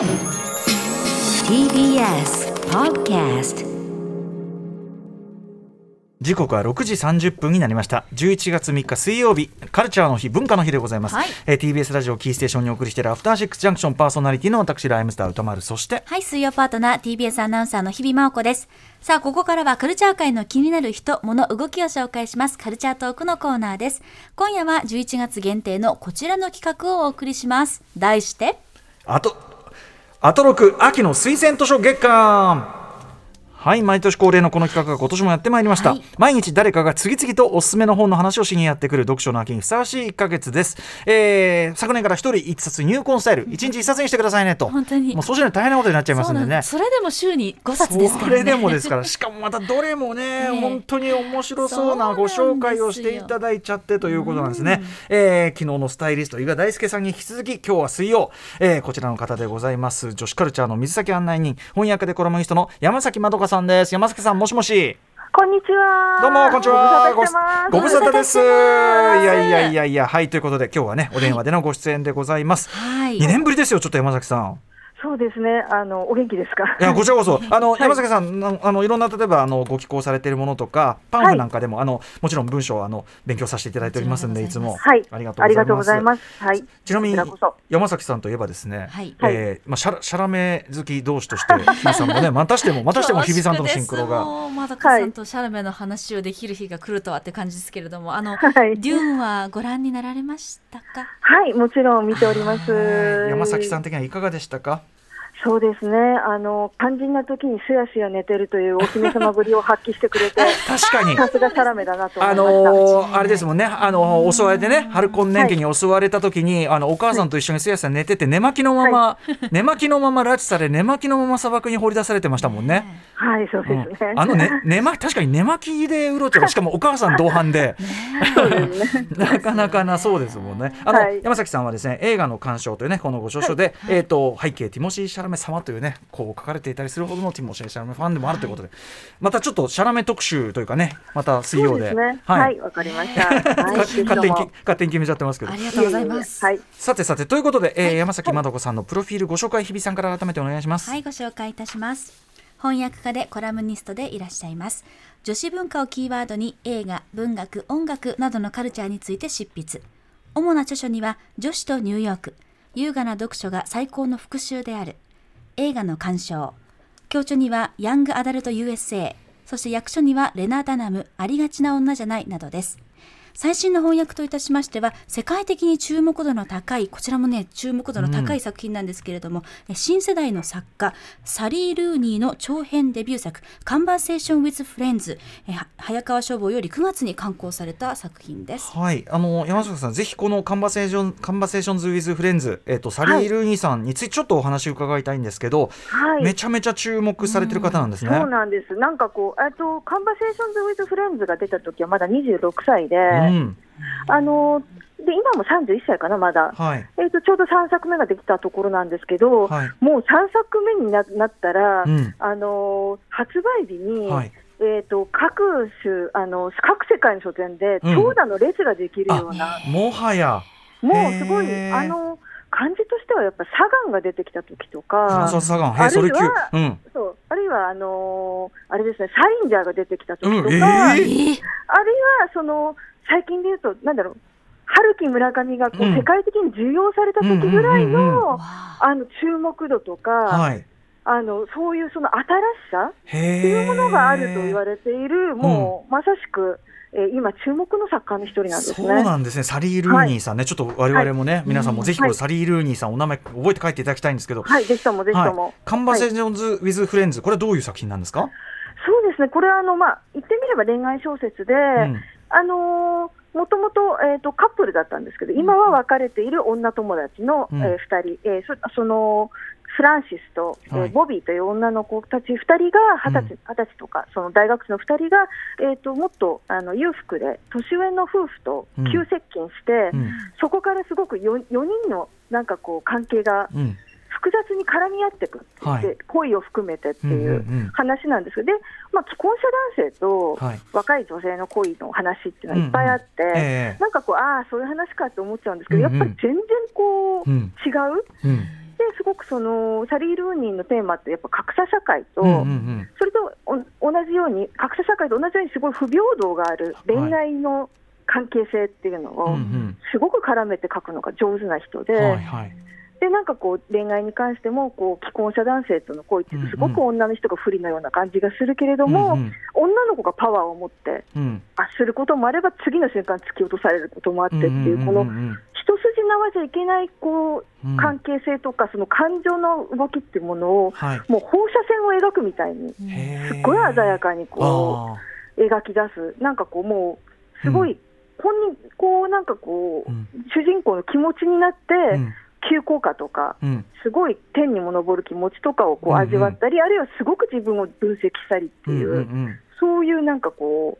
TBS Podcast 時刻は6時30分になりました11月3日水曜日カルチャーの日文化の日でございます、はいえー TBS ラジオキーステーションにお送りしているアフターシックスジャンクションパーソナリティの私ライムスター歌丸そしてはい、水曜パートナー TBS アナウンサーの日々真央子です。さあ、ここからはカルチャー界の気になる人、物、動きを紹介します。カルチャートークのコーナーです。今夜は11月限定のこちらの企画をお送りします。題して、あとアトロク秋の推薦図書月間。はい毎年恒例のこの企画が今年もやってまいりました、はい。毎日誰かが次々とおすすめの本の話をしにやってくる読書の秋にふさわしい1ヶ月です、えー昨年から一人一冊入魂スタイル一日一冊にしてくださいねと。本当に。もうそうしないと大変なことになっちゃいますんでねそれでも週に5冊ですからね。それでもですから。しかもまたどれもね、え え。本当に面白そうなご紹介をしていただいちゃってということなんですね、えー昨日のスタイリスト伊賀大輔さんに引き続き今日は水曜、えーこちらの方でございます。女子カルチャーの水先案内人。翻訳でコラムニストの山崎まどかさんです。山崎さんもしもし。こんにちは。どうもこんにちは。ご無沙汰してます。ご無沙汰です。いやいやいやいや。はいということで今日はねお電話でのご出演でございます、はい。2年ぶりですよちょっと山崎さんそうですね。あのお元気ですか？いや こちらこそあの、山崎さんなあのいろんな例えばあのご寄稿されているものとかパンフなんかでも、あのもちろん文章をあの勉強させていただいておりますんでいつも、はい。ありがととうございまうございますす。はい。ちなみに山崎さんといえばですね、はいえーまあシャラシャラメ好き同士として日比さんもね またしてもまたしても日比さんとのシンクロが。もうまどかさんとシャラメの話をできる日が来るとはって感じですけれども、あの、はいデューンはご覧になられましたか？はい。もちろん見ております。山崎さん的にはいかがでしたか？そうですね。あの肝心な時にすやすや寝てるというお姫様ぶりを発揮してくれて、確かにさすがサラメだなと思あいました。のーあれですもんね、あのー襲われてね、ハルコン年期に襲われた時に、あのお母さんと一緒にすやすや寝てて、寝巻きのまま、寝巻きのまま拉致され、寝巻きのまま砂漠に放り出されてましたもんね。はい、そううんですね。あのね、寝巻き確かに寝巻きでうろちょろ、しかもお母さん同伴で、なかなかなそうですもんね。あの、はい山崎さんはですね、映画の鑑賞というね、このご著書で、えっ、と背景ティモシー・シャラメ様というね、こう書かれていたりするほどのティモシー・シャラメファンでもあるということで、またちょっとシャラメ特集というかね、また水曜で、そうですね。はい、わかりました。はい、勝手に勝手に決めちゃってますけどあ。りがとうございます。はい。さてさてということで、えー山崎まどこさんのプロフィールご紹介日比さんから改めてお願いします。はい、ご紹介いたします。翻訳家でコラムニストでいらっしゃいます。女子文化をキーワードに映画、文学、音楽などのカルチャーについて執筆。主な著書には、女子とニューヨーク、優雅な読書が最高の復習である、映画の鑑賞、教著には、ヤングアダルト USA、そして役所には、レナ・ダナム、ありがちな女じゃないなどです。最新の翻訳といたしましては世界的に注目度の高いこちらもね注目度の高い作品なんですけれども、え新世代の作家サリー・ルーニーの長編デビュー作「カンバーセーション・ウィズ・フレンズ」早川書房より9月に刊行された作品です。はい、あの山崎さん、ぜひこのカンバセーション、カンバセーションズウィズフレンズ、えっ、とサリー・ルーニーさんについてちょっとお話を伺いたいんですけど、はい。めちゃめちゃ注目されてる方なんですね。そうなんです。なんかこう、えっと、カンバセーションズ・ウィズ・フレンズが出た時はまだ26歳で、うん、あの、で、今も31歳かな、まだ。はい、えっと、ちょうど3作目ができたところなんですけど、はい。もう3作目にななったら、うん。あの、発売日に、はい。えっと、各種、あの、各世界の書店で、うん。長蛇の列ができるような、もはや、もうすごいあの、感じとしてはやっぱサガンが出てきた時とかサガン、へあるいはうん、そう、あるいは、あのーあれですね、サインジャーが出てきた時とか、うん。えー。あるいは、その、最近で言うと、なんだろう、春木村上がこう、うん。世界的に重要された時ぐらいの、注目度とか、はい。あの、そういうその新しさへっていうものがあると言われれている、もう、まさしく、えー今、注目の作家の一人なんですそうね。なんですね、サリー・ルーニーさんね、ちょっと我々もね、皆さんもぜひこはい。れサリー・ルーニーさん、お名前覚えて帰っていただきたいんですけど、はい、ぜひとも、ぜひとも。はい、カンバセーションズ・ウィズ・フレンズ、これはどういう作品なんですか、そうですね、これはあの、まあ、言ってみれば恋愛小説で、うんあのーもともと,、えー、とカップルだったんですけど、今は別れている女友達の、うん。え2人、えーそそのフランシスと、えーはいボビーという女の子たち2人が20歳,、20歳とか、その大学生の2人が、えー、ともっとあの裕福で、年上の夫婦とうん。急接近して、うん。そこからすごく 4, 4人のなんかこう関係がうん複雑に絡み合っていくってはい。恋を含めてっていううんうんうん。話なんですけど、でまあ、既婚者男性とはい。若い女性の恋の話っていうのはいっぱいあって、ええ。なんかこう、ああ、そういう話かって思っちゃうんですけど、うんうん。やっぱり全然こう、うん。違う、うん。すごくそのサリー・ルーニーのテーマってやっぱ格差社会と、うんうんうん。それとお同じように格差社会と同じようにすごい不平等がある恋愛の関係性っていうのうんをうん。すごく絡めて書くのが上手な人で。はいはいでなんかこう恋愛に関してもこう既婚者男性との恋ってすごく女の人が不利なような感じがするけれども、うんうん。女の子がパワーを持ってうん。圧することもあれば次の瞬間突き落とされることもあってっていうこの一筋縄じゃいけないこう関係性とかその感情の動きっていうものをはい。もう放射線を描くみたいにすっごい鮮やかにこあう描き出す。なんかこうもうすごい本人こうなんかこううん。主人公の気持ちになって急降下とかうんすごい天にも昇る気持ちとかをこううんうん味わったり、あるいはすごく自分を分析したりっていう、うんうんうんそういうなんかこ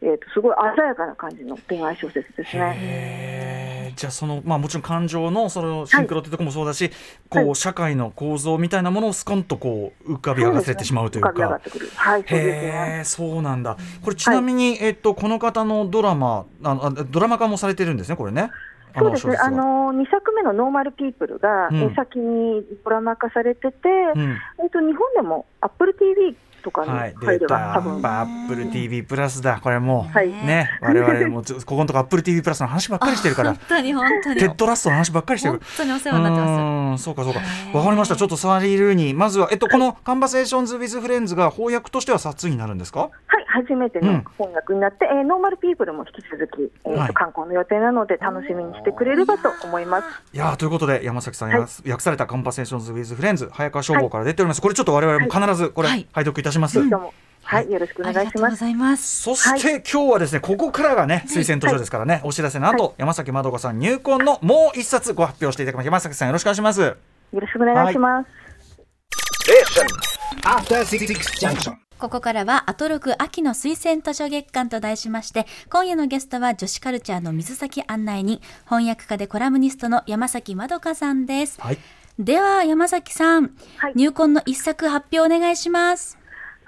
う、えー、とすごい鮮やかな感じの恋愛小説ですね。じゃあそのまあもちろん感情のそのシンクロってとこもそうだし、こはいう社会の構造みたいなものをスコンとこう浮かび上がせてしまうという浮かび上がかっ。てくる。はい、そうね。へえそうなんだ。これちなみに、えっとこの方のドラマあのあドラマ化もされてるんですねこれね。あそうですね。あの2作目のノーマルピープルが、うん。えー先にドラマ化されてて、うん。えっと日本でも Apple TV とかにはい、入れば、出た。多分。アップル TV プラスだ。これもう、はい。ね、我々もずここのとこアップル TV プラスの話ばっかりしてるから。本、当に本当に。テッドラッソの話ばっかりしてる。本。当にお世話になってます。うんそうかそうか。わかりました。ちょっとサリー・ルーニー。まずはえっとこの「カンバセーションズ・ウィズ・フレンズ」が翻訳としては初訳になるんですか？はい、初めてうん。の翻訳になって、えーノーマルピープルも引き続き、えーとはい。刊行の予定なので、楽しみにしてくれればと思います。いやーということで山崎さん、はい。訳された「カンバセーションズ・ウィズ・フレンズ」早川書房から出ております、これちょっと我々も必ずこれ、はい。拝読いたします、はい、よろしくおあ願いします。りがとうございます。そして、今日はですねここからがね推薦図書ですからね、お知らせの後、山崎まどかさん入魂のもう一冊ご発表していただきます。山崎さんよろしくお願いします。よろしくお願い。します。After Six Junction. ここからはアトロク秋の推薦図書月間と題しまして今夜のゲストは女子カルチャーの水先案内人翻訳家でコラムニストの山崎まどかさんです。はい。では山崎さん、はい。入魂の一作発表お願いします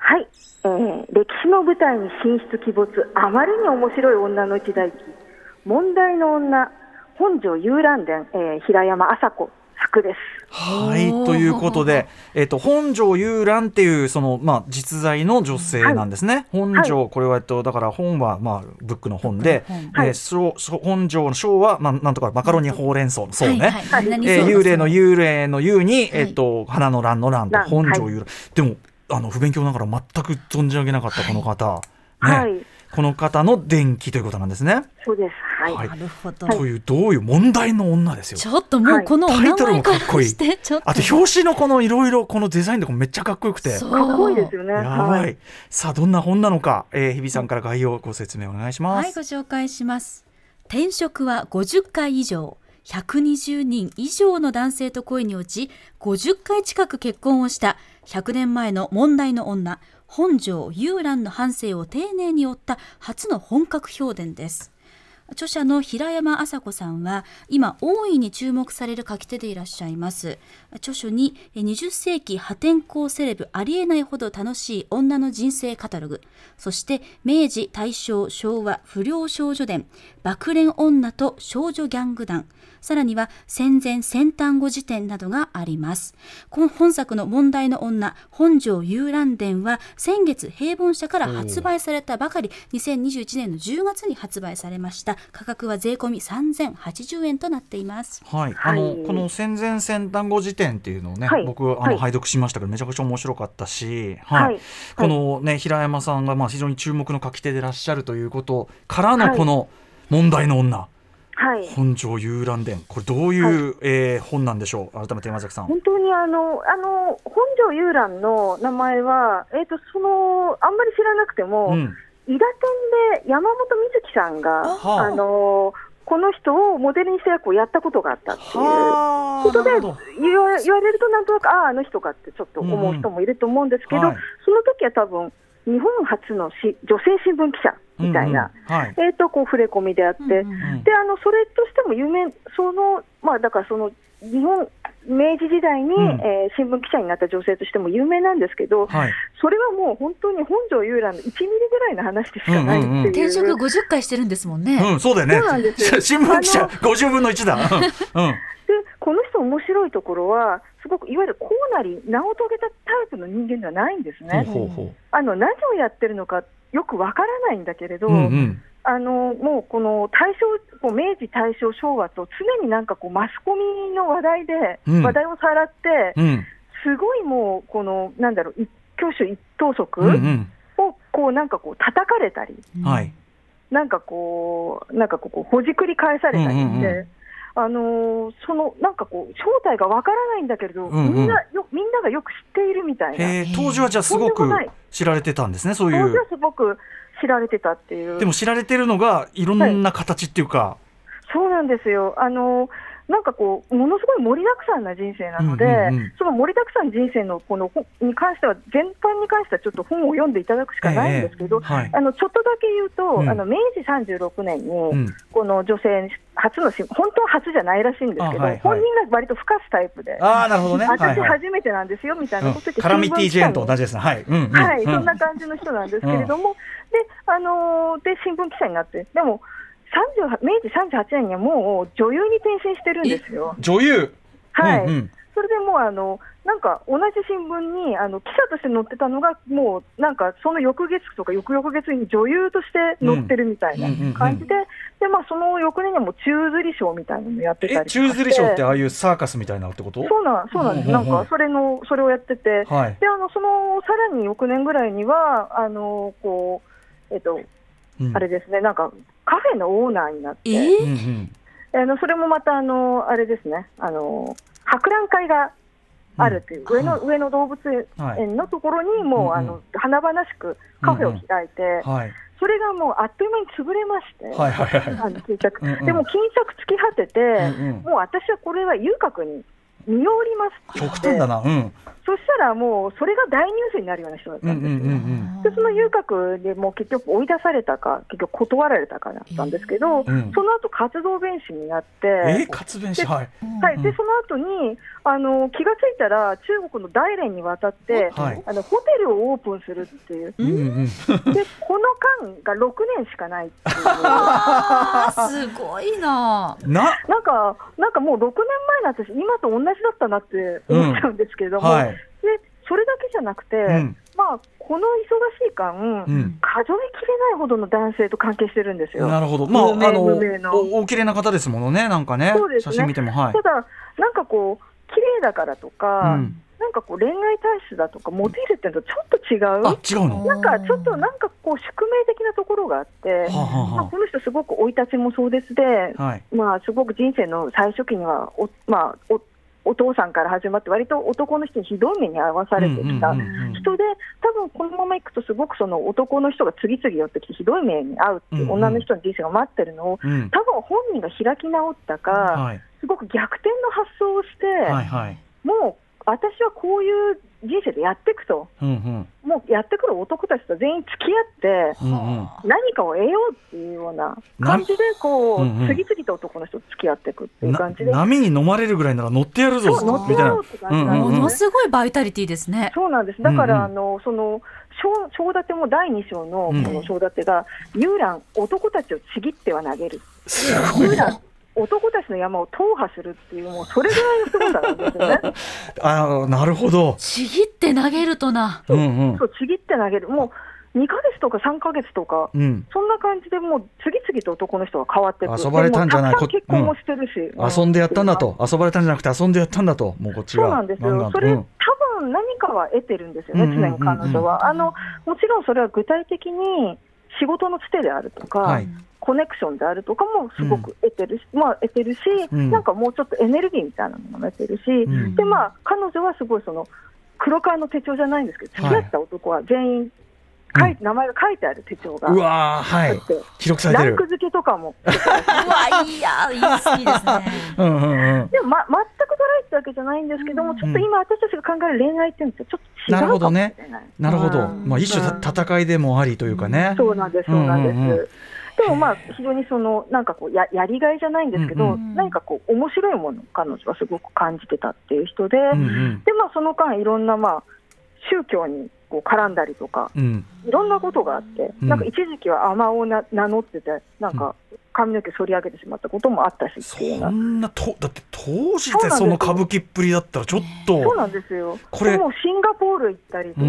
はい、えー歴史の舞台に進出鬼没、あまりに面白い女の一代記、問題の女、本庄遊覧伝、えー平山麻子作です。はいということで、えっと本庄遊覧っていうそのまあ実在の女性なんですね。本庄、これはえっとだから本はまあブックの本で、ブックのえーそうそう本庄の章はまあなんとかマカロニほうれん草のそうね。はいはい。何えー幽霊の幽霊の幽に、えっと花の蘭の蘭と蘭本庄遊覧、でもあの不勉強ながら全く存じ上げなかったこの方、ね、はいこの方の伝記ということなんですね。そうです。はい。はいなるほど、というどういう問題の女ですよ。ちょっともうこのお名タイトル前かもかっこいいらしてちょっとあと表紙のこのいろいろこのデザインとかめっちゃかっこよくて。かっこいいですよね。やば。はいさあどんな本なのか、えー、日比さんから概要ご説明お願いします。はい、ご紹介します。転職は50回以上。120人以上の男性と恋に落ち、50回近く結婚をした100年前の問題の女、本庄遊覧の半生を丁寧に追った初の本格評伝です。著者の平山麻子さんは今大いに注目される書き手でいらっしゃいます。著書に20世紀破天荒セレブありえないほど楽しい女の人生カタログ。そして明治大正昭和不良少女伝爆恋女と少女ギャング団。さらには戦前先端語辞典などがあります。この本作の問題の女本庄遊覧伝は先月平凡社から発売されたばかり2021年の10月に発売されました。価格は税込み3080円となっています。はい、あの、はいこの戦前先端語辞典っていうのをね、はい。僕あの、はい。拝読しましたけどめちゃくちゃ面白かったし、はい。はい。このね平山さんがまあ非常に注目の書き手でいらっしゃるということからのはい。この問題の女、はい。本庄遊覧伝。これどういう、えー本なんでしょう？改めて山崎さん。本当にあの、あの、本庄遊覧の名前は、えっ、と、その、あんまり知らなくても、うん。伊田店で山本美月さんが、はあ。あの、この人をモデルにした役をやったことがあったっていう。はあことで言われるとなんとなくあああの人かってちょっと思う人もいると思うんですけど、うん。はい。その時は多分日本初のし女性新聞記者みたいな、うんうん。はい。えー、とこう触れ込みであって、うんうんうん。であのそれとしても有名そのまあだからその日本明治時代に、うん。えー新聞記者になった女性としても有名なんですけど、はい。それはもう本当に本庄遊覧の1ミリぐらいの話でしかないっていう。うんうんうん。転職50回してるんですもんね。うん、そうだよね。そうなんですよ。新聞記者あの50分の1だ。うん、うんでこの人面白いところは、すごくいわゆるこうなり名を遂げたタイプの人間ではないんですね。ほうほうほあの何をやってるのかよくわからないんだけれど、ううんうんあのもうこの大正こう明治、大正、昭和と常になんかこうマスコミの話題で、うん。話題をさらって、うん。すごいもうこのなんだろう一挙手一投足うんうん。をこうなんかこう叩かれたり、はい。なんかこうなんかこうほじくり返されたりして。うんうんうん。あのーそのなんかこう正体がわからないんだけれど、うんうん。みんなよみんながよく知っているみたいな、当時はじゃあすごく知られてたんですねそういう。当時はすごく知られてたっていう、でも知られてるのがいろんな形っていうか、そうなんですよ、あのなんかこう、ものすごい盛りだくさんな人生なので、うんうんうん。その盛りだくさん人生のこの本に関しては、全般に関してはちょっと本を読んでいただくしかないんですけど、ええ。はい。あのちょっとだけ言うと、うん。あの明治36年に、うん。この女性初の新、本当は初じゃないらしいんですけど、あはいはい。本人が割とふかすタイプで、ああなるほどね。はい私はい。初めてなんですよみたいなこと言って、カラミティジェーンと同じじですね。はい、うんうん。はい、うん。そんな感じの人なんですけれども、であのーで新聞記者になって、でも38明治38年にはもう女優に転身してるんですよ。女優？はい、うんうん。それでもうあのなんか同じ新聞にあの記者として載ってたのが、もうなんかその翌月とか翌々月に女優として載ってるみたいな感じで、でまあ、その翌年にはもう宙吊り賞みたいなのやってたえり宙吊りショーってああいうサーカスみたいなってこと？そうなんそうなんです、なんかそれのそれをやってて、はい。であのそのさらに翌年ぐらいには、あのこうえっと、うん。あれですね、なんかカフェのオーナーになって、えうんうん。あのそれもまたあのあれですね、あの博覧会があるっていう、うん。上の上野動物園のところにもう、うんうん。あの華々しくカフェを開いて、はい。それがもうあっという間に潰れまして、はいはいはい。あの金策うんうん。でも金策尽き果てて、うんうん。もう私はこれは遊郭に身を売りますって極端だな。うん。そしたらもうそれが大ニュースになるような人だっうんうんうたんですよ。ん。でその遊郭でもう結局追い出されたか、結局断られたかだったんですけど、うん。その後活動弁士になって、え活弁士？はい。はい、うんでその後にあの気がついたら、中国の大連に渡って、はい。あのホテルをオープンするっていう、うんうんでこの間が6年しかないっていう、すごいな。な？なんか、なんかもう6年前の私、今と同じだったなって思っちゃうんですけれども、はい。でそれだけじゃなくて、ん。まあ、この忙しい間、うん。数えきれないほどの男性と関係してるんですよ。なるほど。まああのおお綺麗な方ですものねなんかね。そうですね。写真見てもはい。ただ、なんかこう、綺麗だからとか、うん。なんかこう、恋愛体質だとか、モテるっていうのとちょっと違う。あ違うの？なんかちょっとなんかこう宿命的なところがあって、はあはあまあ、はこの人すごく生い立ちも壮絶で、あはい。まあすごく人生の最初期にはおまあおお父さんから始まって割と男の人にひどい目に遭わされてきた人で、多分このままいくとすごくその男の人が次々寄ってきてひどい目に遭うっていう女の人の人生が待ってるのを、うん。多分本人が開き直ったか、はい。すごく逆転の発想をして、もう私はこういう人生でやっていくと、うんうん。もうやってくる男たちと全員付き合って、うんうん。何かを得ようっていうような感じでこう、うんうん。次々と男の人と付き合っていくっていうな感じで。波に飲まれるぐらいなら乗ってやるぞ乗ってみたいな。やろうって感じものすごいバイタリティですね。そうなんです。だから、うんうん。あのその章章立ても第2章のこうん。の章立てが、遊覧男たちをちぎっては投げる。すごい。遊覧男たちの山を踏破するっていうもうそれぐらいのすごさなんですよね。あなるほど。ちぎって投げるとな。うんうん。そうちぎって投げる。もう2ヶ月とか3ヶ月とか。うん。そんな感じでもう次々と男の人が変わっていく。遊ばれたんじゃない。でもたくさん結婚もしてるし、遊んでやったんだと。遊ばれたんじゃなくて遊んでやったんだと。もうこっちがそうなんですよ、それ、うん。多分何かは得てるんですよね、うんうんうんうん。常に彼女は。あのもちろんそれは具体的に仕事のつてであるとか、はいコネクションであるとかもすごく得てるし、まあ、得てるし、うん。なんかもうちょっとエネルギーみたいなのも得てるし、ん。でまあ、彼女はすごいその黒革の手帳じゃないんですけど、付き合った男は全員書い、名前が書いてある手帳がうわーはい。あって、記録されてる。ランク付けとかも。うわ、いや、言い過ぎですね。うんうんうん。でも、ま、全くドライってわけじゃないんですけども、ちょっと今、私たちが考える恋愛っていうのとちょっと違うかもしれない。なるほどうん。まあ一種た戦いでもありというかね。そうなんです、そうなんです。でもまあ非常にそのなんかこうややりがいじゃないんですけど、うんうん。何かこう面白いものを彼女はすごく感じてたっていう人で、うんうん。でまあその間いろんなまあ宗教にこう絡んだりとかうん。いろんなことがあって、うん。なんか一時期は尼をな名乗っててなんか髪の毛剃り上げてしまったこともあったしっていうそな。んなとだって当時でその歌舞伎っぷりだったらちょっとそうなんですよ。これでもうシンガポール行ったりとか、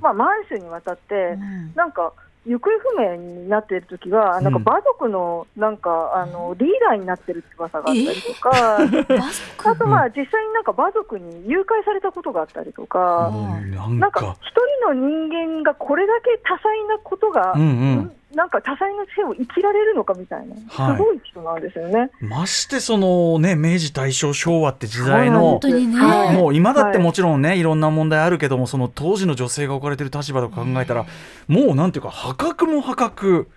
まあ満州に渡って、うん。なんか行方不明になっている時は、なんかうん馬族のなんかあのリーダーになってるって噂があったりとか、あとまあ実際になんか馬族に誘拐されたことがあったりとか、なん。なんか。か一人の人間がこれだけ多彩なことが、うんうんなんか多彩な性を生きられるのかみたいな、はい。すごい人なんですよね。ましてそのね明治大正昭和って時代のもう今だってもちろんね、い、ろんな問題あるけどもその当時の女性が置かれてる立場とか考えたら、もうなんていうか破格も破格、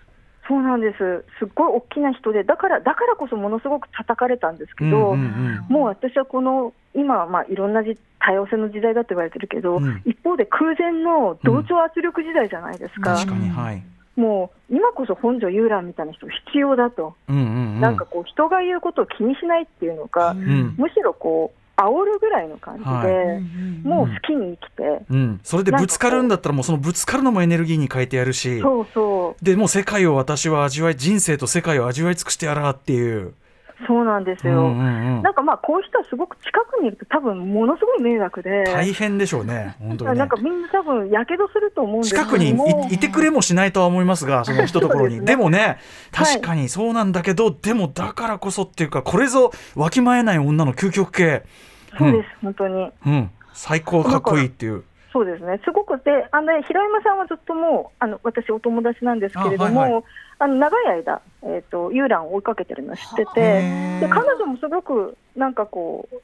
そうなんです。すっごい大きな人で、だからだからこそものすごく叩かれたんですけど、うんうんうん。もう私はこの今はまあいろんなじ多様性の時代だと言われてるけど、うん。一方で空前の同調圧力時代じゃないですか。確かにはい、もう今こそ本所遊覧みたいな人必要だと、うんうんうん、なんかこう人が言うことを気にしないっていうのか、うん。むしろこう煽るぐらいの感じで、はもう好きに生きて、うん、それでぶつかるんだったらもうそのぶつかるのもエネルギーに変えてやるし。そうそう。でもう世界を私は味わい人生と世界を味わい尽くしてやらっていう。そうなんですよ。うんうんうんなんかまあこういう人はすごく近くにいると多分ものすごい迷惑で、大変でしょうね、本当に、ねなんか。みんな多分やけどすると思うんです近くにもいいてくれもしないとは思いますが、その一ところに。でそうでもね、はい確かにそうなんだけど、でもだからこそっていうか、これぞわきまえない女の究極系。そうです、本当に。うん、最高かっこいいっていう。そうですね、すごくで、あの平山さんはずっともう、あの私、お友達なんですけれども、あ,、あはいはの長い間、えーと、遊覧を追いかけてるの知ってて、で彼女もすごくなんかこう、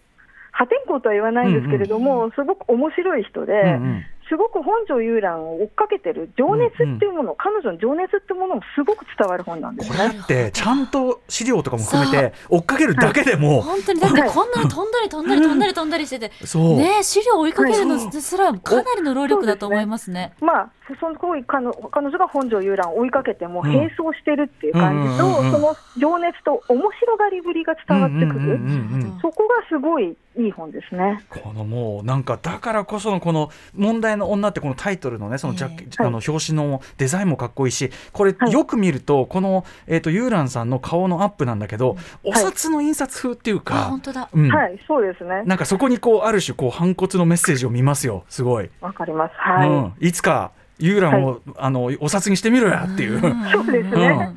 破天荒とは言わないんですけれども、すごく面白い人で、うんうんすごく本庄遊覧を追っかけてる情熱っていうもの、彼女の情熱っていうものもすごく伝わる本なんですこれね。ってちゃんと資料とかも含めて追っかけるだけでも、本当に。だってこんなに飛んだり飛んだり飛んだり飛んだりしてて、そう、ね資料を追いかけるのすらかなりの労力だと思いますね。まあ、その行為彼女彼女が本庄遊覧を追いかけてもうん。並走してるっていう感じと、うんうんうんうん。その情熱と面白がりぶりが伝わってくる、うんうんうんうんそこがすごいいい本ですね。このもうなんかだからこそのこの問題の女ってこのタイトルのねそのジャえあの表紙のデザインもかっこいいしこれはい。よく見るとこのえっ、とユーランさんの顔のアップなんだけど、お札の印刷風っていうあか、本当だ。うん、はい、そうですね。なんかそこにこうある種こう反骨のメッセージを見ますよすごい、わかります。はい。うん、いつかユーランを、あのお札にしてみろやっていう、そうですね。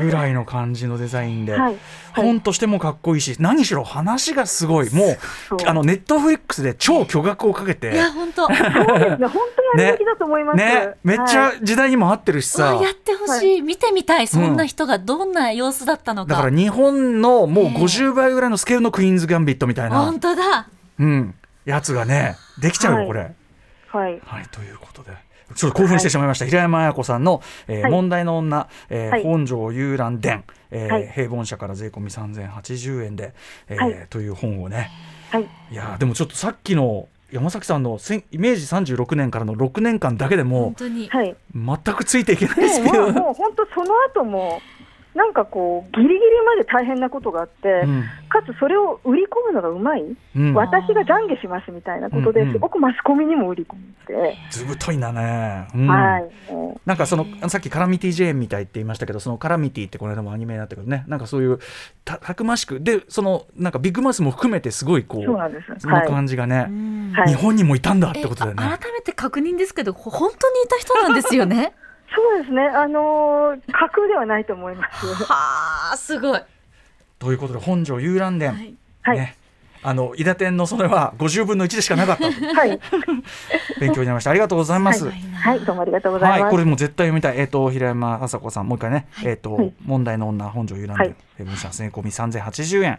ぐらいの感じのデザインで。はい。はい本としてもかっこいいし何しろ話がすごいもうあのネットフリックスで超巨額をかけていや本当。そうですね。本当にやるべきだと思います。ねめっちゃはい時代にも合ってるしさ、あやってほしい、見てみたいそんな人がどんな様子だったのか。だから日本のもうねえ50倍ぐらいのスケールのクイーンズ・ギャンビットみたいな、本当だ。うん、やつがねできちゃうよ、はいこれ。はい。はいということで。ちょっと興奮してしまいました、平山綾子さんの、えーはい。問題の女、えーはい。本庄遊覧伝、えーはい。平凡社から税込み3080円で、えーはい。という本をね。はい。いやーでもちょっとさっきの山崎さんのせん明治36年からの6年間だけでも本当に。はい。全くついていけないですけど、もうもう本当その後もなんかこうギリギリまで大変なことがあって、うんかつそれを売り込むのがうまい、うん、私が懺悔しますみたいなことですごくマスコミにも売り込んで、ずぶといんだね、うんはい。もなんかそのさっきカラミティ・ジェーンみたいって言いましたけどそのカラミティってこの間もアニメになったけどねなんかそういうたたくましくでそのなんかビッグマウスも含めてすごいこううそうなんです。そのはい。感じがね、うんはい日本にもいたんだっえてことだよね。あ改めて確認ですけどほ本当にいた人なんですよね？そうですね。あのー架空ではないと思います。はあすごい。ということで本庄遊覧伝、はいはい。ねあの伊達天のそれは50分の1でしかなかったとはい。勉強になりましたありがとうございます。はいはい。どうもありがとうございはい、ます。これも絶対読みたい。えっ、と、平山麻子さん、もう一回ね、えっ、と、はい問題の女、本庄遊覧は伝、いえー、文章、税込み3080円。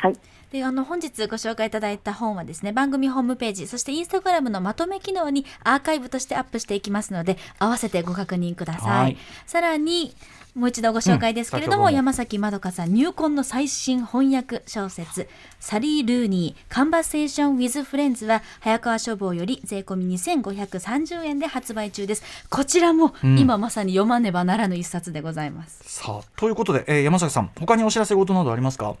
はい。はい。であの本日ご紹介いただいた本はですね番組ホームページそしてインスタグラムのまとめ機能にアーカイブとしてアップしていきますので合わせてご確認ください、はい。さらにもう一度ご紹介ですけれども、うん山崎まどかさん入魂の最新翻訳小説サリー・ルーニーカンバセーション・ウィズ・フレンズは早川書房より税込み2530円で発売中です。こちらもん。今まさに読まねばならぬ一冊でございます、さあということで、えー山崎さん他にお知らせ事などありますか？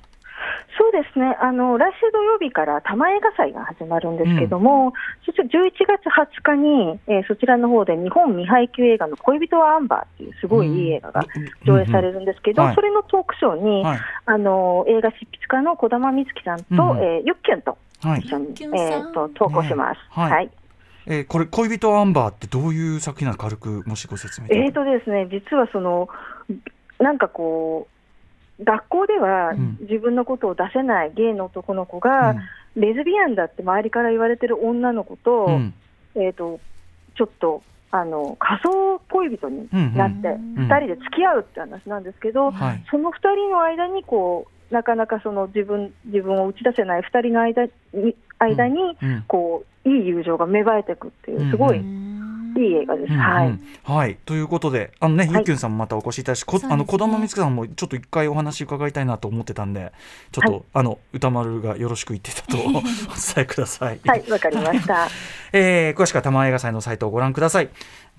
そうですね。あの、来週土曜日から玉映画祭が始まるんですけども、そして11月20日に、えーそちらの方で日本未配給映画の恋人はアンバーっていうすごいいい映画が上映されるんですけど、うん。うん。それのトークショーに、はいあの、映画執筆家の児玉瑞希さん。と、うん。えーゆっきゅん。とはい一緒に、ゆっきゅん。さん。えーと投稿します。ねはいはい。えーこれ恋人アンバーってどういう作品なのか軽くもしご説明えーとですね、実はその、なん。かこう、学校ではうん。自分のことを出せないゲイの男の子が、レズビアンだって周りから言われてる女の子と、うん。えー、とちょっとあの仮想恋人になって、うん。うん2人で付き合うって話なんですけど、はい。その2人の間にこうなかなかその自分自分を打ち出せない2人の間に間に、うん。こういい友情が芽生えていくっていう、すごいうんいい映画です。うんはいうんはいということであのね、はいゆっきゅんさんもまたお越しいただき、こあの児玉光希さんもちょっと一回お話伺いたいなと思ってたんでちょっと、はいあの歌丸がよろしく言ってたと お伝えください。はい、わかりました。えー詳しくは玉映画祭のサイトをご覧ください。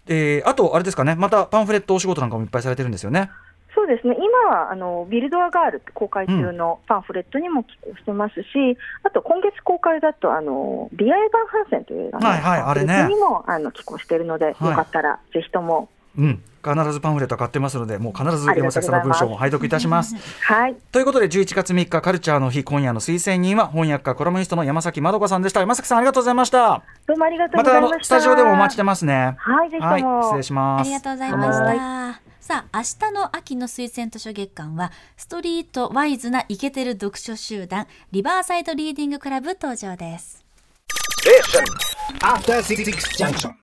えーあとあれですかねまたパンフレットお仕事なんかもいっぱいされてるんですよね。そうですね、今はあのビルドアガールって公開中のパンフレットにも寄稿してますし、あと今月公開だとあの、ビア・エヴァン・ハンセンという映画のはいはいにもあの寄稿しているので、はい。よかったらぜひとも。うん必ずパンフレットは買ってますのでもう必ず山崎さんの文章も拝読いたします。はい、ということで11月3日カルチャーの日今夜の推薦人は翻訳家コラムニストの山崎まどかさんでした山崎さんありがとうございましたどうもありがとうまたあございました。のスタジオでもお待ちしてますねはい、ぜひとはいも。失礼しますありがとうございました。はさあ、明日の秋の推薦図書月間は、ストリートワイズなイケてる読書集団、リバーサイドリーディングクラブ登場です。After Six Junction.